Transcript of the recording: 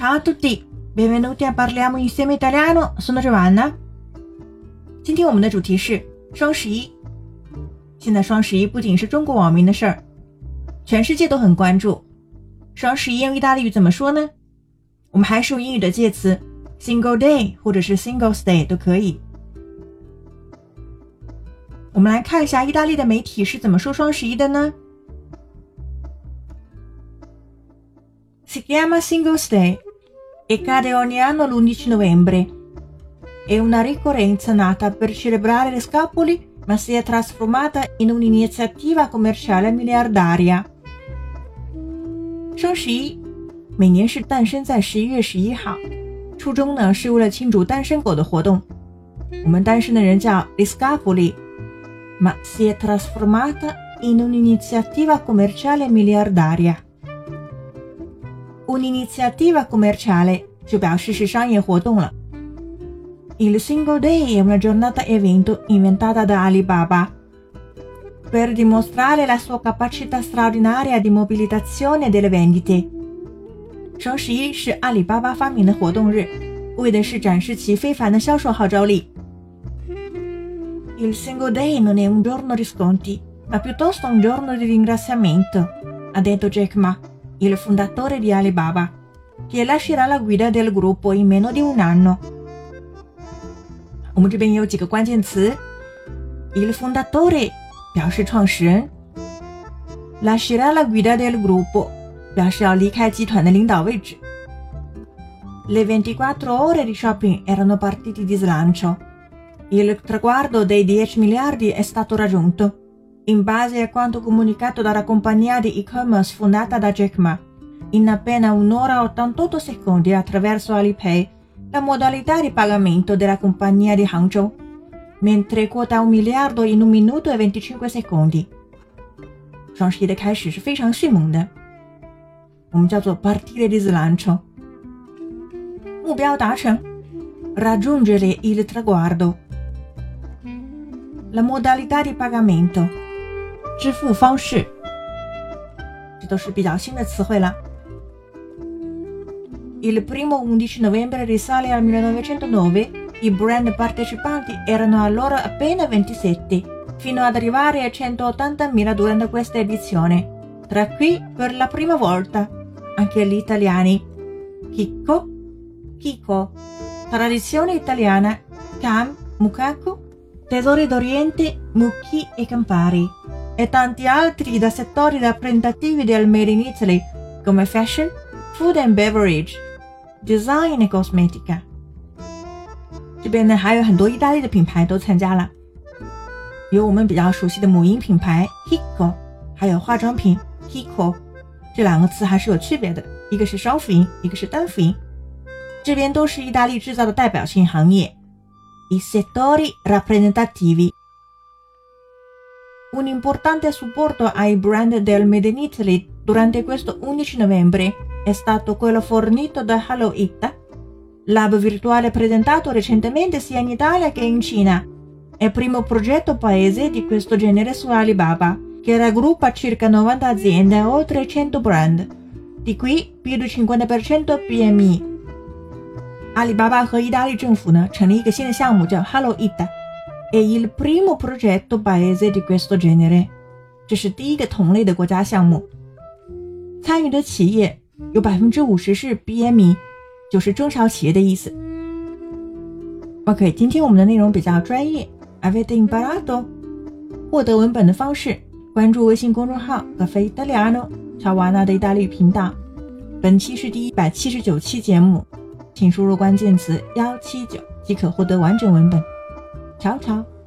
Ciao a tutti, benvenuti a Parliamo insieme italiano. Sono Giovanna。今天我们的主题是双十一。现在双十一不仅是中国网民的事儿，全世界都很关注。双十一用意大利语怎么说呢？我们还是用英语的介词 Single Day 或者是 Singles Day 都可以。我们来看一下意大利的媒体是怎么说双十一的呢？Si chiama Singles Day e cade ogni anno l'11 novembre. È una ricorrenza nata per celebrare le scapoli, ma si è trasformata in un'iniziativa commerciale miliardaria. 双十一每年是诞生在十一月十一号，初衷呢是为了庆祝单身狗的活动。我们单身的人叫 le scapoli。ma si è trasformata in un'iniziativa commerciale miliardaria. Un'iniziativa commerciale 就表示是商业活动了。Il Single Day è una giornata evento inventata da Alibaba per dimostrare la sua capacità straordinaria di mobilitazione delle vendite. 双十一是阿里巴巴发明的活动日，为的是展示其非凡的销售号召力。il Single Day non è un giorno di sconti, ma piuttosto un giorno di ringraziamento, ha detto Jack Ma, il fondatore di Alibaba, che lascerà la guida del gruppo in meno di un anno. 我们这边也有几个关键词，il fondatore 表示创始人，lascerà la guida del gruppo 表示要离开集团的领导位置。Le 24 ore di shopping erano partiti di slancio il traguardo dei 10 miliardi è stato raggiunto, in base a quanto comunicato dalla compagnia di e-commerce fondata da Jack Ma. In appena un'ora e 88 secondi attraverso Alipay, la modalità di pagamento della compagnia di Hangzhou, mentre quota un miliardo in un minuto e 25 secondi. 双十一的开始是非常迅猛的，我们叫做 partire di slancio。目标达成，raggiungere il traguardo。La modalità di pagamento， 支付方式，这都是比较新的词汇了。Il primo 11 novembre risale al 1909. I brand partecipanti erano allora appena 27, fino ad arrivare a 180.000 durante questa edizione. Tra qui, per la prima volta, anche gli italiani. Chicco, Kiko, tradizione italiana, Cam, Mukaku, Tesori d'Oriente, Mucchi e Campari E tanti altri da settori rappresentativi del Made in Italy come fashion, food and beverage, design e cosmetica。这边呢还有很多意大利的品牌都参加了，有我们比较熟悉的母婴品牌 Hiko，还有化妆品 Hiko。这两个词还是有区别的，一个是双辅音，一个是单辅音。这边都是意大利制造的代表性行业。i settori rappresentativi. Un importante supporto ai brand del Made in Italy durante questo 11 novembre è stato quello fornito da Hello It, lab virtuale presentato recentemente sia in Italia che in Cina. È il primo progetto paese di questo genere su Alibaba, che raggruppa circa 90 aziende e oltre 100 brand, di cui più del 50% PMI. 阿里巴巴和意大利政府呢成立一个新的项目，叫 Hello Ita。 È il primo progetto paese di questo genere。这是第一个同类的国家项目。参与的企业有百分之五十是 BME，就是中小企业的意思。OK，今天我们的内容比较专业。Avete imparato？获得文本的方式：关注微信公众号 “Caffè Italiano” 乔瓦纳的意大利频道。本期是第一百七十九期节目。请输入关键词幺七九即可获得完整文本。瞧瞧。